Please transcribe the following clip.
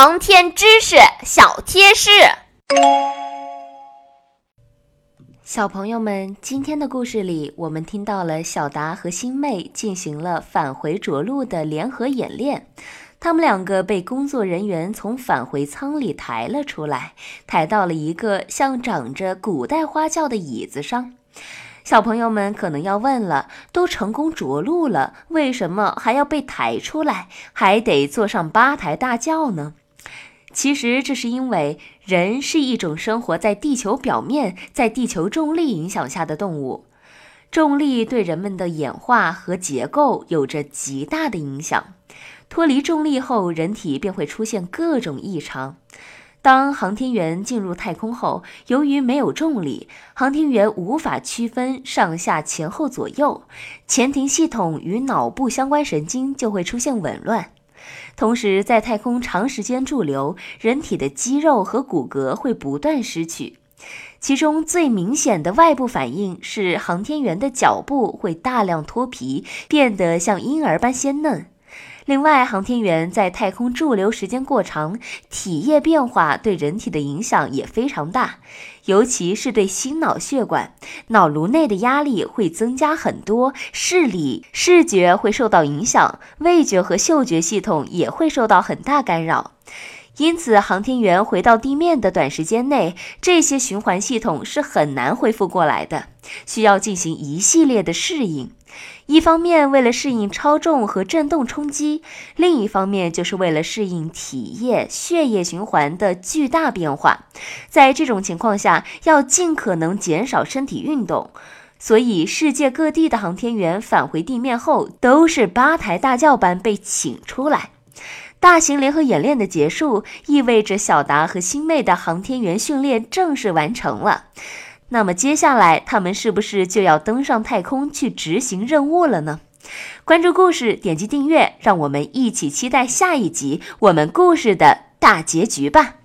航天知识小贴士，小朋友们，今天的故事里，我们听到了小达和星妹进行了返回着陆的联合演练。他们两个被工作人员从返回舱里抬了出来，抬到了一个像长着古代花轿的椅子上。小朋友们可能要问了：都成功着陆了，为什么还要被抬出来，还得坐上八抬大轿呢？其实这是因为人是一种生活在地球表面、在地球重力影响下的动物，重力对人们的演化和结构有着极大的影响。脱离重力后，人体便会出现各种异常。当航天员进入太空后，由于没有重力，航天员无法区分上下前后左右，前庭系统与脑部相关神经就会出现紊乱。同时，在太空长时间驻留，人体的肌肉和骨骼会不断失去。其中最明显的外部反应是，航天员的脚部会大量脱皮，变得像婴儿般鲜嫩。另外，航天员在太空驻留时间过长，体液变化对人体的影响也非常大，尤其是对心脑血管，脑颅内的压力会增加很多，视力、视觉会受到影响，味觉和嗅觉系统也会受到很大干扰。因此，航天员回到地面的短时间内，这些循环系统是很难恢复过来的，需要进行一系列的适应。一方面为了适应超重和振动冲击，另一方面就是为了适应体液、血液循环的巨大变化。在这种情况下，要尽可能减少身体运动。所以，世界各地的航天员返回地面后，都是八抬大轿般被请出来。大型联合演练的结束，意味着小达和星妹的航天员训练正式完成了。那么接下来，他们是不是就要登上太空去执行任务了呢？关注故事，点击订阅，让我们一起期待下一集我们故事的大结局吧。